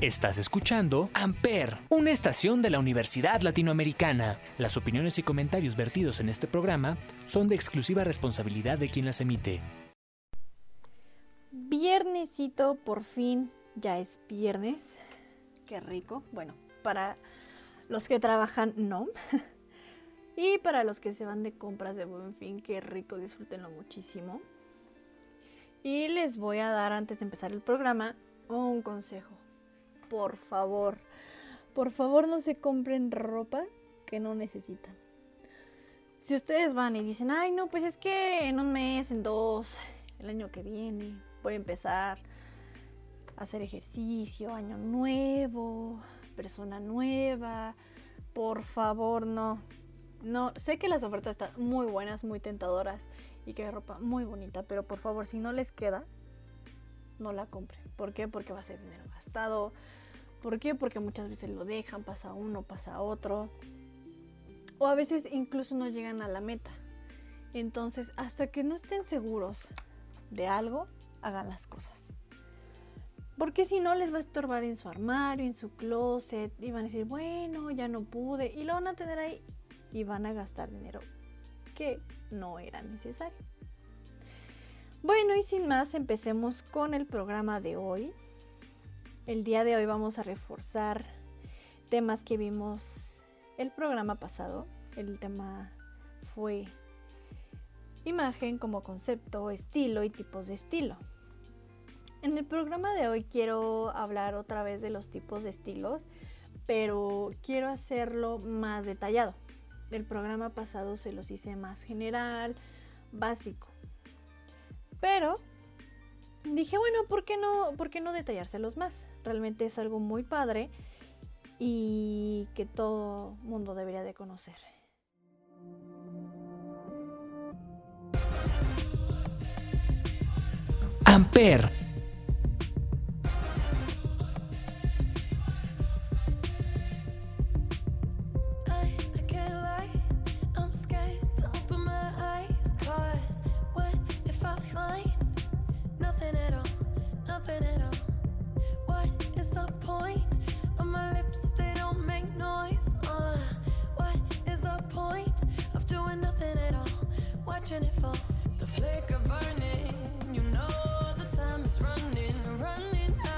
Estás escuchando Amper, una estación de la Universidad Latinoamericana. Las opiniones y comentarios vertidos en este programa son de exclusiva responsabilidad de quien las emite. Viernesito, por fin, ya es viernes. Qué rico. Bueno, para los que trabajan, no. y para los que se van de compras de buen fin, qué rico, disfrútenlo muchísimo. Y les voy a dar, antes de empezar el programa, un consejo por favor, por favor no se compren ropa que no necesitan. Si ustedes van y dicen, ay no, pues es que en un mes, en dos, el año que viene, voy a empezar a hacer ejercicio, año nuevo, persona nueva, por favor no. No, sé que las ofertas están muy buenas, muy tentadoras y que hay ropa muy bonita, pero por favor, si no les queda, no la compren. ¿Por qué? Porque va a ser dinero gastado. ¿Por qué? Porque muchas veces lo dejan, pasa uno, pasa otro. O a veces incluso no llegan a la meta. Entonces, hasta que no estén seguros de algo, hagan las cosas. Porque si no, les va a estorbar en su armario, en su closet, y van a decir, bueno, ya no pude, y lo van a tener ahí, y van a gastar dinero que no era necesario. Bueno, y sin más, empecemos con el programa de hoy. El día de hoy vamos a reforzar temas que vimos el programa pasado. El tema fue imagen como concepto, estilo y tipos de estilo. En el programa de hoy quiero hablar otra vez de los tipos de estilos, pero quiero hacerlo más detallado. El programa pasado se los hice más general, básico. Pero dije, bueno, ¿por qué no, por qué no detallárselos más? Realmente es algo muy padre y que todo mundo debería de conocer. Amper open at all. What is the point of my lips if they don't make noise? Uh, what is the point of doing nothing at all? Watching it fall. The flicker burning, you know the time is running, running out.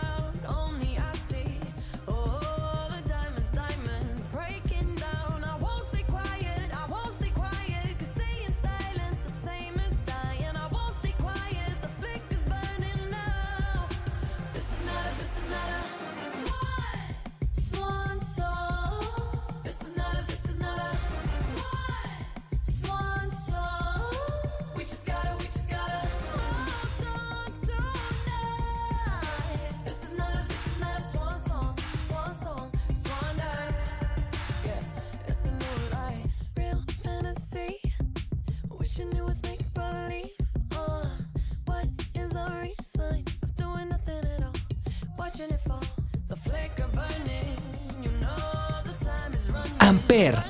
Amper.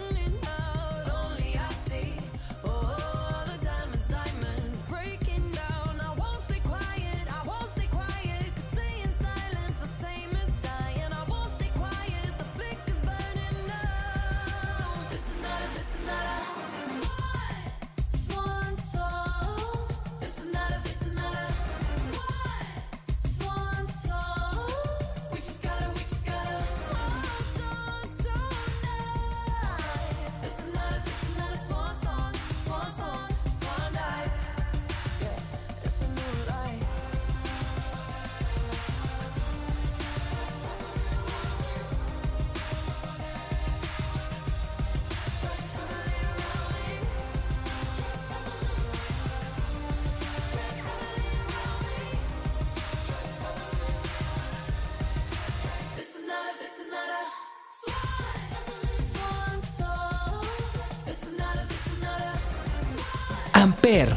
Amper.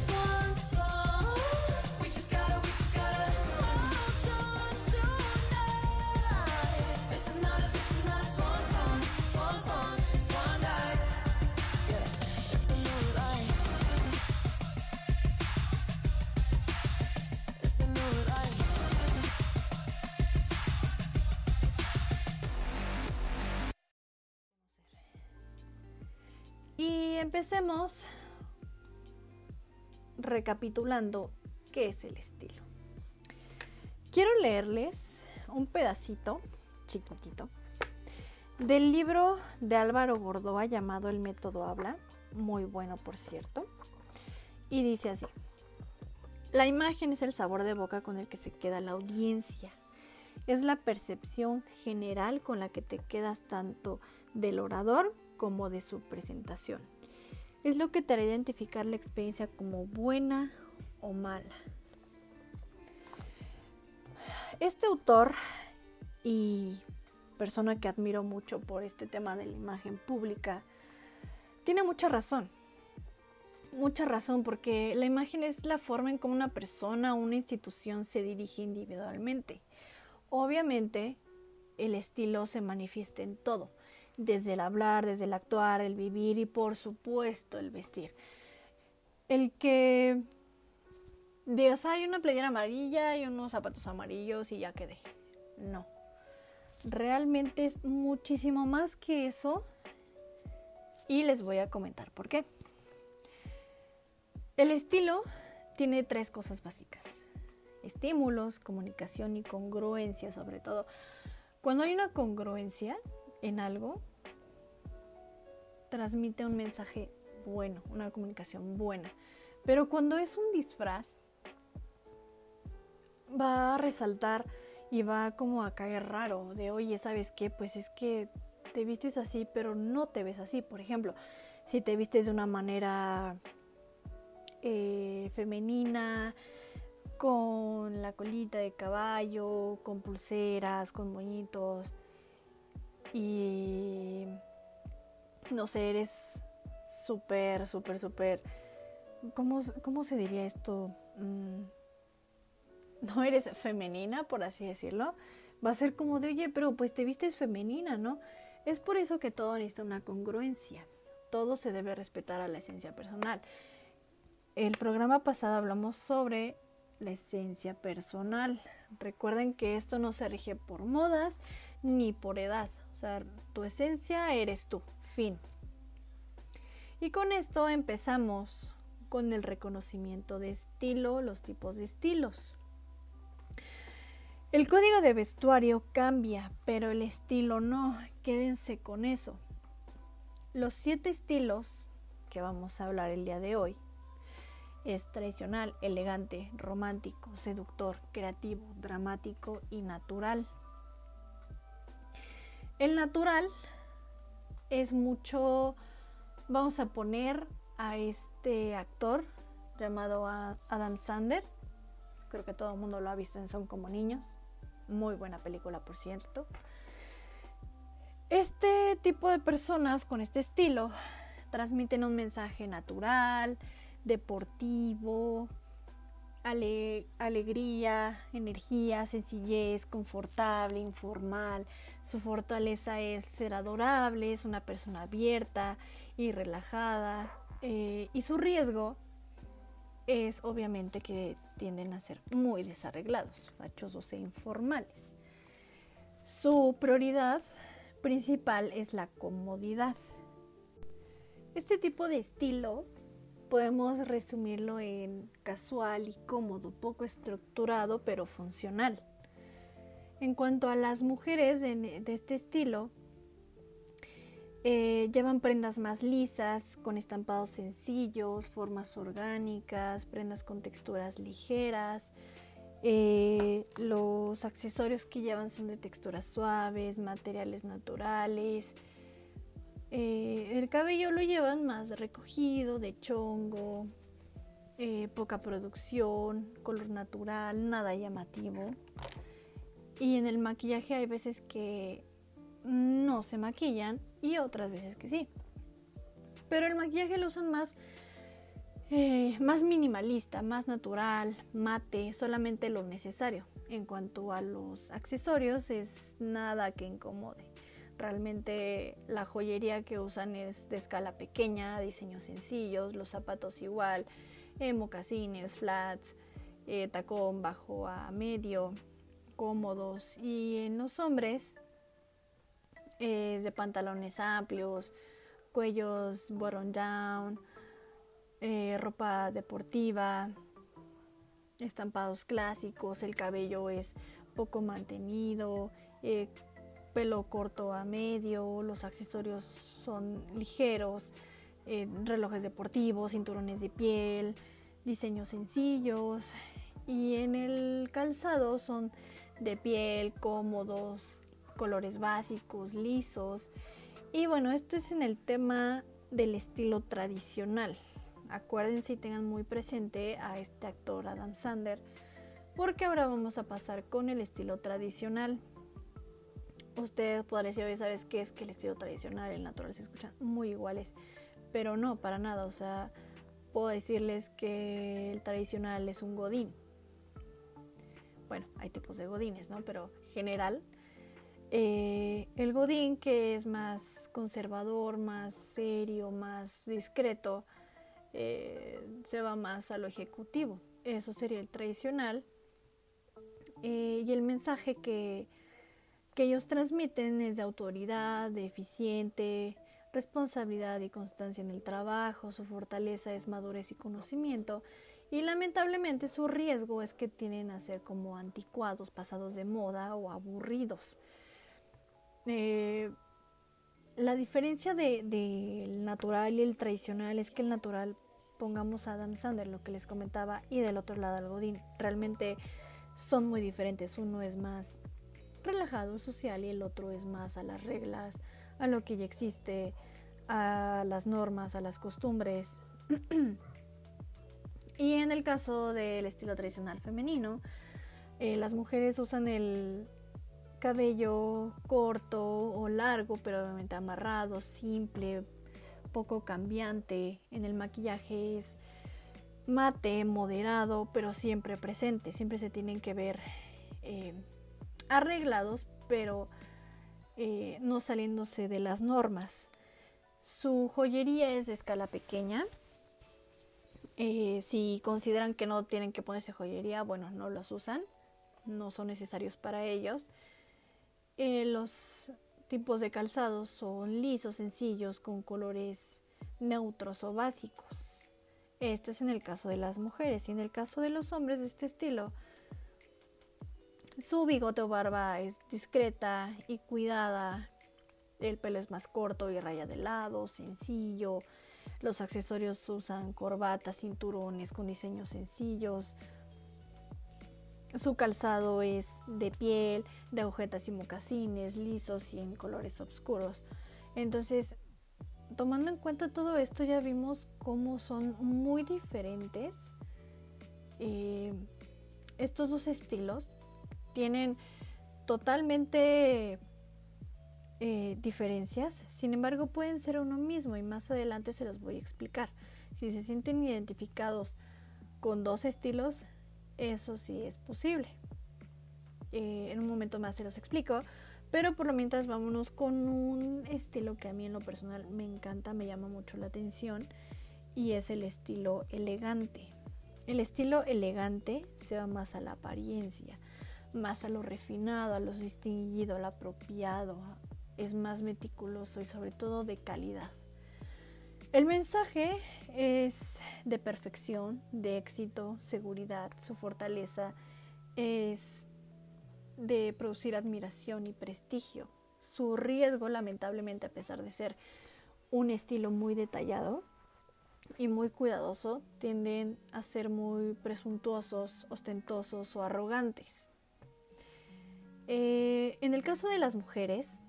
Y empecemos recapitulando qué es el estilo. Quiero leerles un pedacito chiquitito del libro de Álvaro Gordoa llamado El método habla, muy bueno por cierto, y dice así. La imagen es el sabor de boca con el que se queda la audiencia. Es la percepción general con la que te quedas tanto del orador como de su presentación. Es lo que te hará identificar la experiencia como buena o mala. Este autor y persona que admiro mucho por este tema de la imagen pública tiene mucha razón. Mucha razón porque la imagen es la forma en cómo una persona o una institución se dirige individualmente. Obviamente el estilo se manifiesta en todo, desde el hablar, desde el actuar, el vivir y por supuesto el vestir. El que digas, hay una playera amarilla y unos zapatos amarillos y ya quedé. No. Realmente es muchísimo más que eso y les voy a comentar por qué. El estilo tiene tres cosas básicas. Estímulos, comunicación y congruencia sobre todo. Cuando hay una congruencia en algo, transmite un mensaje bueno, una comunicación buena. Pero cuando es un disfraz, va a resaltar y va como a caer raro de, oye, ¿sabes qué? Pues es que te vistes así, pero no te ves así. Por ejemplo, si te vistes de una manera eh, femenina, con la colita de caballo, con pulseras, con moñitos y no sé, eres súper, súper, súper, ¿cómo, ¿cómo se diría esto? Mm, no eres femenina, por así decirlo, va a ser como de, oye, pero pues te vistes femenina, ¿no? Es por eso que todo necesita una congruencia. Todo se debe respetar a la esencia personal. El programa pasado hablamos sobre la esencia personal. Recuerden que esto no se rige por modas ni por edad. Tu esencia eres tú. Fin. Y con esto empezamos con el reconocimiento de estilo, los tipos de estilos. El código de vestuario cambia, pero el estilo no. Quédense con eso. Los siete estilos que vamos a hablar el día de hoy es tradicional, elegante, romántico, seductor, creativo, dramático y natural. El natural es mucho, vamos a poner a este actor llamado Adam Sander, creo que todo el mundo lo ha visto en Son como niños, muy buena película por cierto. Este tipo de personas con este estilo transmiten un mensaje natural, deportivo, ale alegría, energía, sencillez, confortable, informal. Su fortaleza es ser adorable, es una persona abierta y relajada. Eh, y su riesgo es obviamente que tienden a ser muy desarreglados, fachosos e informales. Su prioridad principal es la comodidad. Este tipo de estilo podemos resumirlo en casual y cómodo, poco estructurado pero funcional. En cuanto a las mujeres de, este estilo, eh, llevan prendas más lisas, con estampados sencillos, formas orgánicas, prendas con texturas ligeras. Eh, los accesorios que llevan son de texturas suaves, materiales naturales. Eh, el cabello lo llevan más recogido, de chongo, poca producción, color natural, nada llamativo. Y en el maquillaje hay veces que no se maquillan y otras veces que sí. Pero el maquillaje lo usan más, eh, más minimalista, más natural, mate, solamente lo necesario. En cuanto a los accesorios, es nada que incomode. Realmente la joyería que usan es de escala pequeña, diseños sencillos, los zapatos igual, eh, mocasines, flats, eh, tacón bajo a medio, cómodos. Y en los hombres es de pantalones amplios, cuellos bottom down, eh, ropa deportiva, estampados clásicos, el cabello es poco mantenido, eh, pelo corto a medio, los accesorios son ligeros, eh, relojes deportivos, cinturones de piel, diseños sencillos y en el calzado son de piel, cómodos, colores básicos, lisos. Y bueno, esto es en el tema del estilo tradicional. Acuérdense y tengan muy presente a este actor Adam Sander, porque ahora vamos a pasar con el estilo tradicional. Ustedes podrán decir, oye, ¿sabes qué es que el estilo tradicional y el natural se escuchan muy iguales? Pero no, para nada. O sea, puedo decirles que el tradicional es un godín. Bueno, hay tipos de godines, ¿no? Pero general, eh, el godín que es más conservador, más serio, más discreto, eh, se va más a lo ejecutivo. Eso sería el tradicional. Eh, y el mensaje que, que ellos transmiten es de autoridad, de eficiente, responsabilidad y constancia en el trabajo, su fortaleza es madurez y conocimiento, y lamentablemente su riesgo es que tienen a ser como anticuados, pasados de moda o aburridos. Eh, la diferencia del de, natural y el tradicional es que el natural, pongamos a Adam Sander, lo que les comentaba, y del otro lado al Godín, realmente son muy diferentes. Uno es más relajado, social, y el otro es más a las reglas, a lo que ya existe, a las normas, a las costumbres. y en el caso del estilo tradicional femenino, eh, las mujeres usan el cabello corto o largo, pero obviamente amarrado, simple, poco cambiante. En el maquillaje es mate, moderado, pero siempre presente. Siempre se tienen que ver eh, arreglados, pero eh, no saliéndose de las normas. Su joyería es de escala pequeña. Eh, si consideran que no tienen que ponerse joyería, bueno, no los usan. No son necesarios para ellos. Eh, los tipos de calzados son lisos, sencillos, con colores neutros o básicos. Esto es en el caso de las mujeres y en el caso de los hombres de este estilo. Su bigote o barba es discreta y cuidada. El pelo es más corto y raya de lado, sencillo. Los accesorios usan corbatas, cinturones con diseños sencillos. Su calzado es de piel, de agujetas y mocasines, lisos y en colores oscuros. Entonces, tomando en cuenta todo esto, ya vimos cómo son muy diferentes eh, estos dos estilos. Tienen totalmente eh, diferencias, sin embargo pueden ser uno mismo y más adelante se los voy a explicar. Si se sienten identificados con dos estilos, eso sí es posible. Eh, en un momento más se los explico, pero por lo mientras vámonos con un estilo que a mí en lo personal me encanta, me llama mucho la atención y es el estilo elegante. El estilo elegante se va más a la apariencia, más a lo refinado, a lo distinguido, a lo apropiado, es más meticuloso y sobre todo de calidad. El mensaje es de perfección, de éxito, seguridad, su fortaleza es de producir admiración y prestigio. Su riesgo, lamentablemente, a pesar de ser un estilo muy detallado y muy cuidadoso, tienden a ser muy presuntuosos, ostentosos o arrogantes. Eh, en el caso de las mujeres,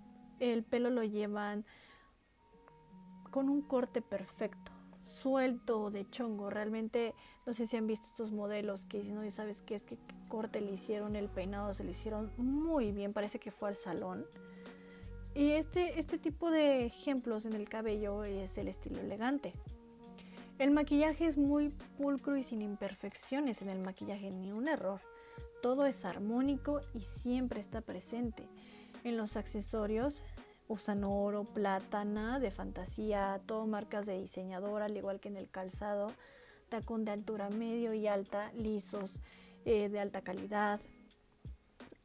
el pelo lo llevan con un corte perfecto, suelto de chongo. Realmente no sé si han visto estos modelos que no sabes qué es, qué corte le hicieron, el peinado se le hicieron muy bien, parece que fue al salón. Y este, este tipo de ejemplos en el cabello es el estilo elegante. El maquillaje es muy pulcro y sin imperfecciones en el maquillaje, ni un error. Todo es armónico y siempre está presente. En los accesorios usan oro, plata, nada de fantasía, todo marcas de diseñador, al igual que en el calzado, tacón de altura medio y alta, lisos, eh, de alta calidad.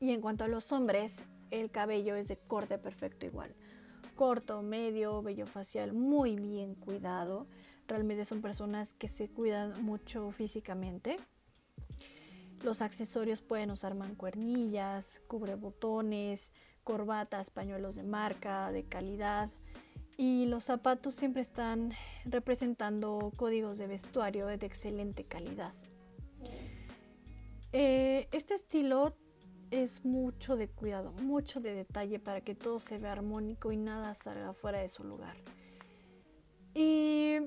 Y en cuanto a los hombres, el cabello es de corte perfecto igual, corto, medio, vello facial muy bien cuidado. Realmente son personas que se cuidan mucho físicamente. Los accesorios pueden usar mancuernillas, cubrebotones, corbatas, pañuelos de marca, de calidad. Y los zapatos siempre están representando códigos de vestuario de excelente calidad. Eh, este estilo es mucho de cuidado, mucho de detalle para que todo se vea armónico y nada salga fuera de su lugar. Y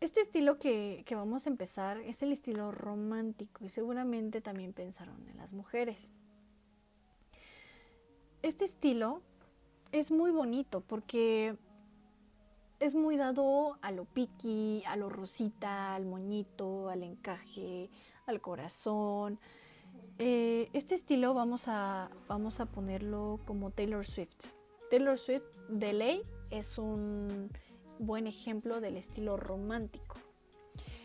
este estilo que, que vamos a empezar es el estilo romántico y seguramente también pensaron en las mujeres. Este estilo es muy bonito porque es muy dado a lo piqui, a lo rosita, al moñito, al encaje, al corazón. Eh, este estilo vamos a, vamos a ponerlo como Taylor Swift. Taylor Swift de ley es un buen ejemplo del estilo romántico.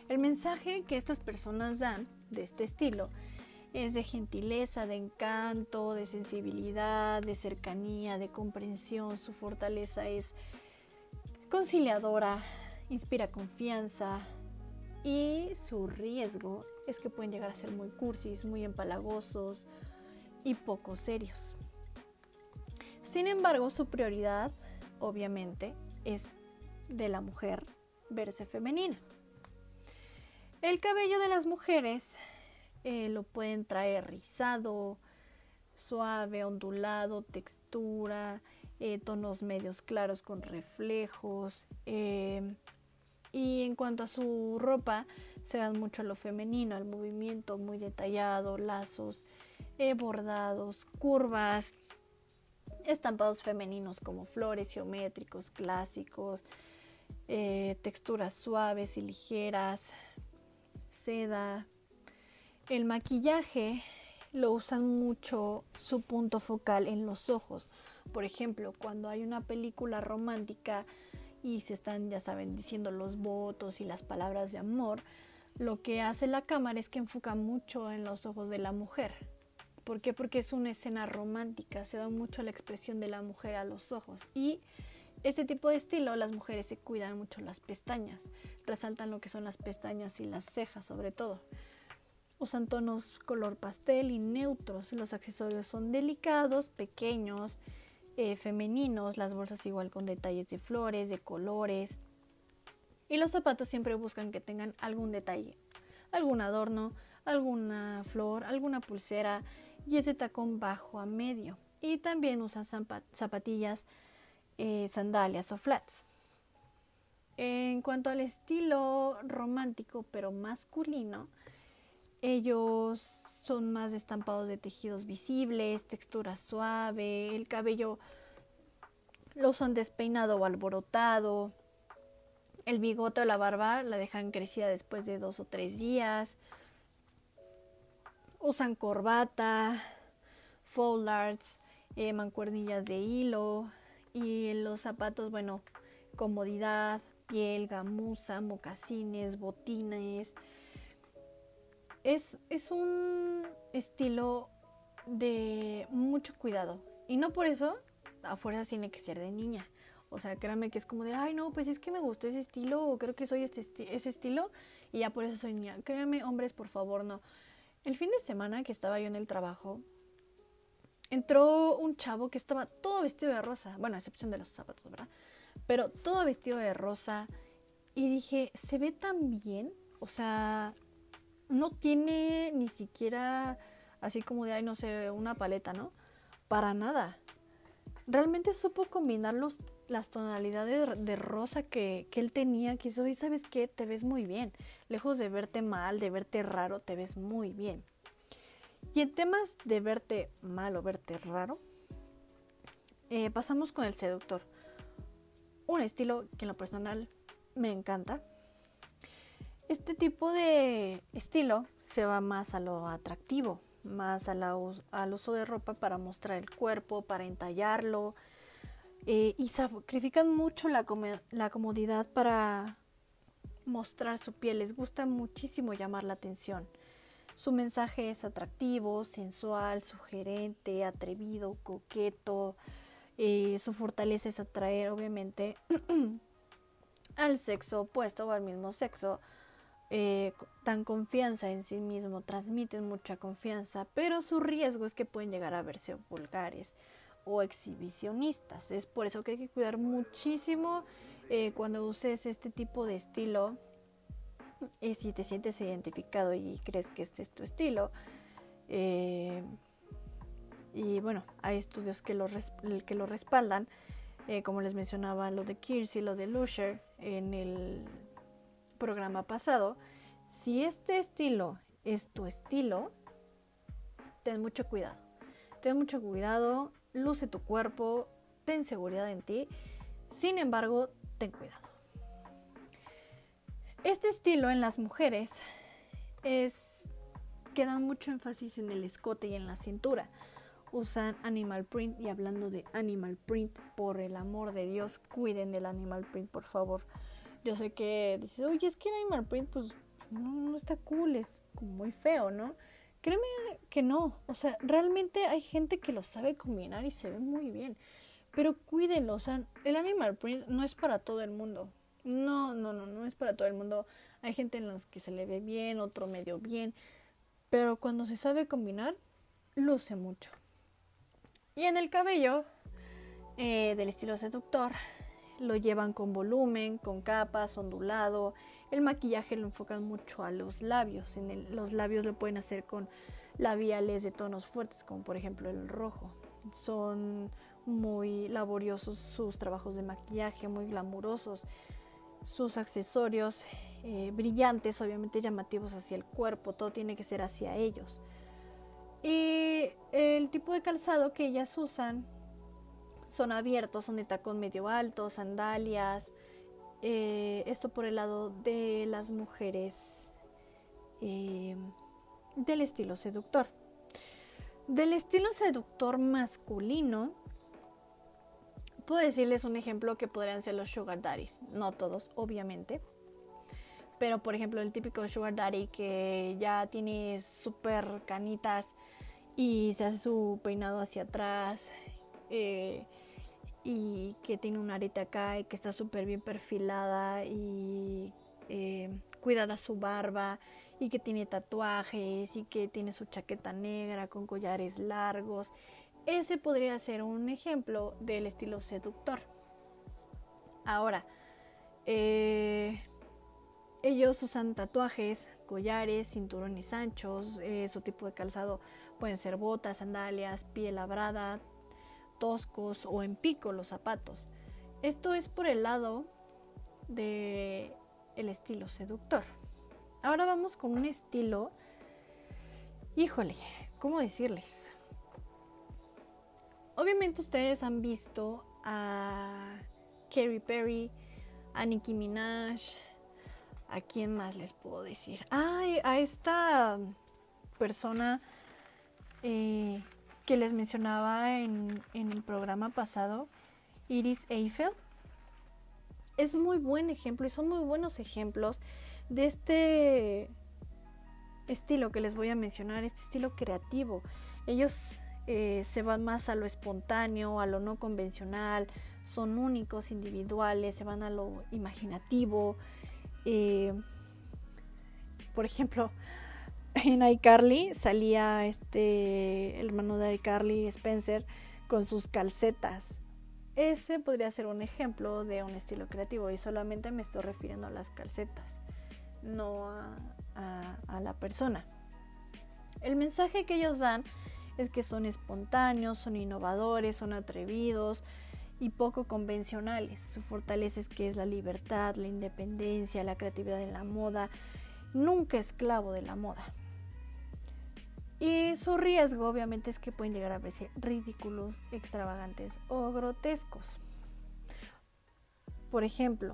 El mensaje que estas personas dan de este estilo es de gentileza, de encanto, de sensibilidad, de cercanía, de comprensión. Su fortaleza es conciliadora, inspira confianza y su riesgo es que pueden llegar a ser muy cursis, muy empalagosos y poco serios. Sin embargo, su prioridad, obviamente, es de la mujer verse femenina. El cabello de las mujeres eh, lo pueden traer rizado, suave, ondulado, textura, eh, tonos medios claros con reflejos. eh, y en cuanto a su ropa, se dan mucho a lo femenino, al movimiento muy detallado, lazos, bordados, curvas, estampados femeninos como flores geométricos, clásicos, texturas suaves y ligeras, seda. El maquillaje lo usan mucho su punto focal en los ojos. Por ejemplo, cuando hay una película romántica y se están, ya saben, diciendo los votos y las palabras de amor, lo que hace la cámara es que enfoca mucho en los ojos de la mujer. ¿Por qué? Porque es una escena romántica, se da mucho la expresión de la mujer a los ojos. Y este tipo de estilo, las mujeres se cuidan mucho las pestañas, resaltan lo que son las pestañas y las cejas sobre todo. Usan tonos color pastel y neutros, los accesorios son delicados, pequeños, eh, femeninos, las bolsas igual con detalles de flores, de colores. Y los zapatos siempre buscan que tengan algún detalle, algún adorno, alguna flor, alguna pulsera y ese tacón bajo a medio. Y también usan zapatillas, eh, sandalias o flats. En cuanto al estilo romántico pero masculino, ellos son más estampados de tejidos visibles, textura suave, el cabello lo usan despeinado o alborotado, el bigote o la barba la dejan crecida después de dos o tres días, usan corbata, foldards, eh, mancuernillas de hilo y los zapatos, bueno, comodidad, piel, gamuza, mocasines, botines. Es, es un estilo de mucho cuidado. Y no por eso a fuerza tiene que ser de niña. O sea, créanme que es como de, ay, no, pues es que me gustó ese estilo, o creo que soy este ese estilo, y ya por eso soy niña. Créanme, hombres, por favor, no. El fin de semana que estaba yo en el trabajo, entró un chavo que estaba todo vestido de rosa. Bueno, a excepción de los zapatos, ¿verdad? Pero todo vestido de rosa. Y dije, se ve tan bien. O sea, no tiene ni siquiera así como de, ay, no sé, una paleta, ¿no? Para nada. Realmente supo combinar los, las tonalidades de rosa que, que él tenía. Que hoy, ¿sabes qué? Te ves muy bien. Lejos de verte mal, de verte raro, te ves muy bien. Y en temas de verte mal o verte raro, eh, pasamos con el seductor. Un estilo que en lo personal me encanta. Este tipo de estilo se va más a lo atractivo, más al uso de ropa para mostrar el cuerpo, para entallarlo. eh, y sacrifican mucho la comodidad para mostrar su piel. Les gusta muchísimo llamar la atención. Su mensaje es atractivo, sensual, sugerente, atrevido, coqueto. Eh, su fortaleza es atraer, obviamente, al sexo opuesto o al mismo sexo. Eh, dan confianza en sí mismo, transmiten mucha confianza, pero su riesgo es que pueden llegar a verse vulgares o exhibicionistas. Es por eso que hay que cuidar muchísimo eh, cuando uses este tipo de estilo. Y si te sientes identificado y crees que este es tu estilo. eh, y bueno, hay estudios que lo, que lo respaldan. eh, como les mencionaba lo de Kirsey, lo de Lusher en el programa pasado. Si este estilo es tu estilo, ten mucho cuidado. Ten mucho cuidado, luce tu cuerpo, ten seguridad en ti. Sin embargo, ten cuidado. Este estilo en las mujeres es que dan mucho énfasis en el escote y en la cintura. Usan animal print y hablando de animal print, por el amor de Dios, cuiden del animal print, por favor. Yo sé que dices, oye, es que animal print, pues no, está cool, es muy feo, ¿no? Créeme que no. O sea, realmente hay gente que lo sabe combinar y se ve muy bien. Pero cuídenlo, o sea, el animal print no es para todo el mundo. No, no, no, no es para todo el mundo. Hay gente en los que se le ve bien, otro medio bien. Pero cuando se sabe combinar, luce mucho. Y en el cabello, eh, del estilo seductor, lo llevan con volumen, con capas, ondulado. El maquillaje lo enfocan mucho a los labios. En los labios lo pueden hacer con labiales de tonos fuertes, como por ejemplo el rojo. Son muy laboriosos sus trabajos de maquillaje, muy glamurosos. Sus accesorios eh, brillantes, obviamente llamativos hacia el cuerpo, todo tiene que ser hacia ellos. Y el tipo de calzado que ellas usan son abiertos, son de tacón medio alto, sandalias. eh, esto por el lado de las mujeres eh, del estilo seductor. Del estilo seductor masculino, puedo decirles un ejemplo que podrían ser los sugar daddies. No todos, obviamente. Pero por ejemplo el típico sugar daddy que ya tiene súper canitas y se hace su peinado hacia atrás eh, y que tiene una areta acá y que está súper bien perfilada y eh, cuidada su barba y que tiene tatuajes y que tiene su chaqueta negra con collares largos. Ese podría ser un ejemplo del estilo seductor. Ahora, eh, ellos usan tatuajes, collares, cinturones anchos, eh, su tipo de calzado pueden ser botas, sandalias, piel labrada, toscos o en pico los zapatos. Esto es por el lado de el estilo seductor. Ahora vamos con un estilo, híjole, ¿cómo decirles? Obviamente ustedes han visto a Katy Perry, a Nicki Minaj, ¿a quién más les puedo decir? Ay, a esta persona eh, que les mencionaba en, en el programa pasado, Iris Eiffel. Es muy buen ejemplo y son muy buenos ejemplos de este estilo que les voy a mencionar, este estilo creativo. Ellos eh, se van más a lo espontáneo, a lo no convencional, son únicos, individuales, se van a lo imaginativo. Eh, por ejemplo, en iCarly salía este hermano de iCarly, Spencer, con sus calcetas. Ese podría ser un ejemplo de un estilo creativo y solamente me estoy refiriendo a las calcetas, no a- a la persona. El mensaje que ellos dan es que son espontáneos, son innovadores, son atrevidos y poco convencionales. Su fortaleza es que es la libertad, la independencia, la creatividad en la moda, nunca esclavo de la moda. Y su riesgo obviamente es que pueden llegar a verse ridículos, extravagantes o grotescos. Por ejemplo,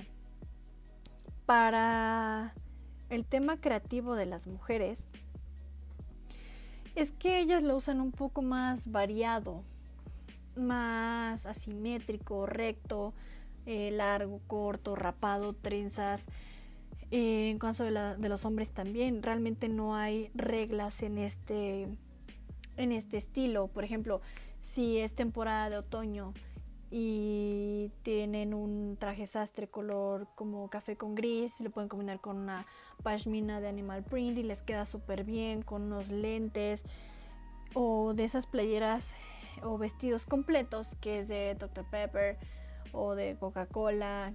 para el tema creativo de las mujeres, es que ellas lo usan un poco más variado, más asimétrico, recto, eh, largo, corto, rapado, trenzas. Eh, en caso de, la- de los hombres también, realmente no hay reglas en este, en este estilo. Por ejemplo, si es temporada de otoño y tienen un traje sastre color como café con gris, lo pueden combinar con una pashmina de animal print y les queda súper bien con unos lentes o de esas playeras o vestidos completos que es de Dr. Pepper o de Coca-Cola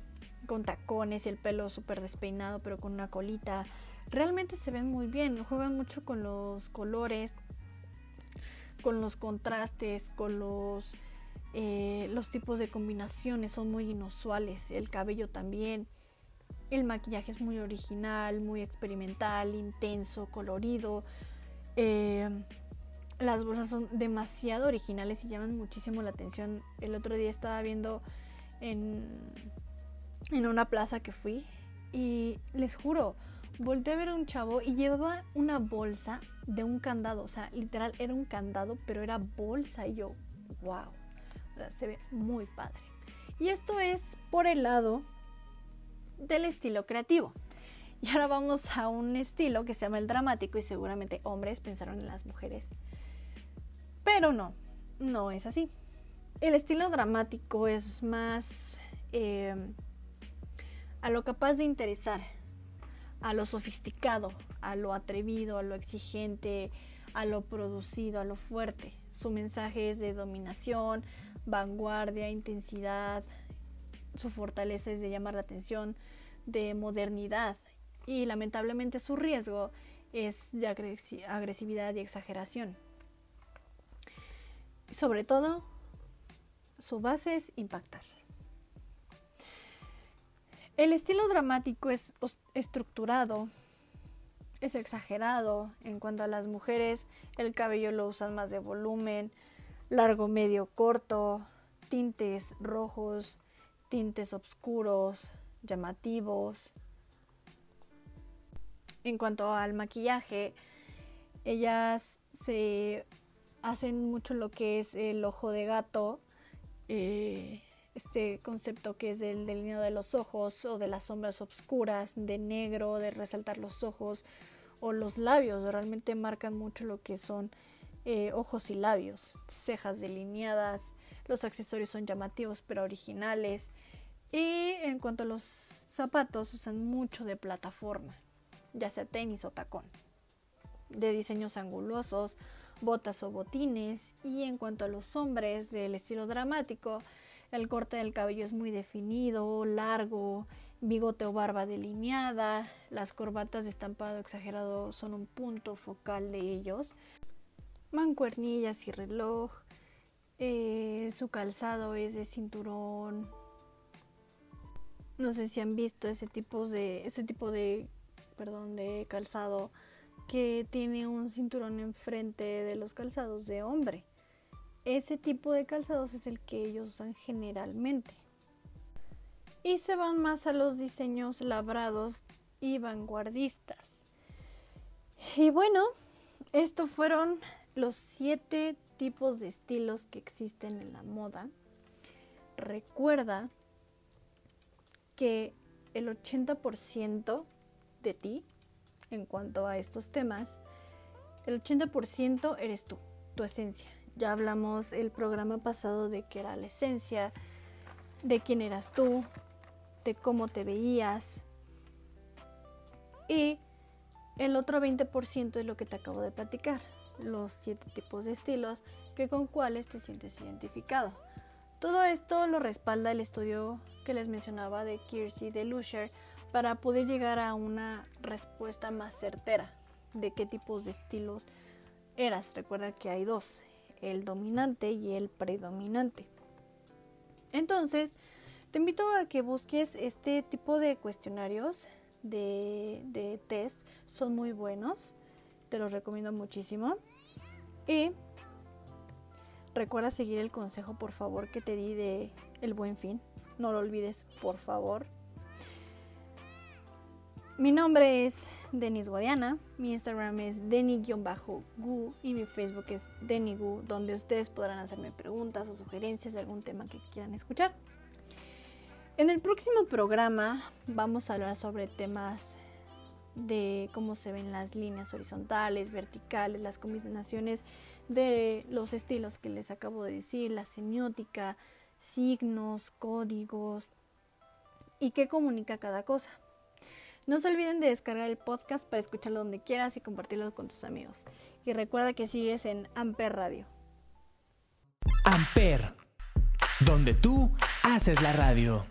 con tacones y el pelo súper despeinado pero con una colita. Realmente se ven muy bien, juegan mucho con los colores, con los contrastes, con los, eh, los tipos de combinaciones, son muy inusuales, el cabello también. El maquillaje es muy original, muy experimental, intenso, colorido. Eh, las bolsas son demasiado originales y llaman muchísimo la atención. El otro día estaba viendo en, en una plaza que fui y les juro, volteé a ver a un chavo y llevaba una bolsa de un candado. O sea, literal era un candado, pero era bolsa y yo, wow. O sea, se ve muy padre. Y esto es por el lado del estilo creativo. Y ahora vamos a un estilo que se llama el dramático y seguramente hombres pensaron en las mujeres. Pero no, no es así. El estilo dramático es más eh, a lo capaz de interesar, a lo sofisticado, a lo atrevido, a lo exigente, a lo producido, a lo fuerte. Su mensaje es de dominación, vanguardia, intensidad. Su fortaleza es de llamar la atención, de modernidad. Y lamentablemente su riesgo es de agresi- agresividad y exageración. Sobre todo, su base es impactar. El estilo dramático es estructurado, es exagerado. En cuanto a las mujeres, el cabello lo usan más de volumen, largo, medio, corto, tintes rojos, tintes oscuros, llamativos. En cuanto al maquillaje, ellas se hacen mucho lo que es el ojo de gato, eh, este concepto que es del delineado de los ojos o de las sombras oscuras, de negro, de resaltar los ojos o los labios, realmente marcan mucho lo que son eh, ojos y labios, cejas delineadas, los accesorios son llamativos pero originales y en cuanto a los zapatos usan mucho de plataforma, ya sea tenis o tacón, de diseños angulosos, botas o botines y en cuanto a los hombres del estilo dramático, el corte del cabello es muy definido, largo, bigote o barba delineada, las corbatas de estampado exagerado son un punto focal de ellos, mancuernillas y reloj, eh, su calzado es de cinturón. No sé si han visto ese tipo de ese tipo de perdón de calzado que tiene un cinturón enfrente de los calzados de hombre. Ese tipo de calzados es el que ellos usan generalmente. Y se van más a los diseños labrados y vanguardistas. Y bueno, estos fueron los siete tipos de estilos que existen en la moda. Recuerda que el 80% de ti, en cuanto a estos temas, el 80% eres tú, tu esencia. Ya hablamos el programa pasado de qué era la esencia, de quién eras tú, de cómo te veías. Y el otro 20% es lo que te acabo de platicar, los siete tipos de estilos que con cuáles te sientes identificado. Todo esto lo respalda el estudio que les mencionaba de Kiersey de Lusher para poder llegar a una respuesta más certera de qué tipos de estilos eras. Recuerda que hay dos, el dominante y el predominante. Entonces, te invito a que busques este tipo de cuestionarios de, de test. Son muy buenos. Te los recomiendo muchísimo. Y recuerda seguir el consejo, por favor, que te di de el buen fin. No lo olvides, por favor. Mi nombre es Denis Guadiana, mi Instagram es deni-gu y mi Facebook es denigu, donde ustedes podrán hacerme preguntas o sugerencias de algún tema que quieran escuchar. En el próximo programa vamos a hablar sobre temas de cómo se ven las líneas horizontales, verticales, las combinaciones de los estilos que les acabo de decir, la semiótica, signos, códigos y qué comunica cada cosa. No se olviden de descargar el podcast para escucharlo donde quieras y compartirlo con tus amigos. Y recuerda que sigues en Amper Radio. Amper, donde tú haces la radio.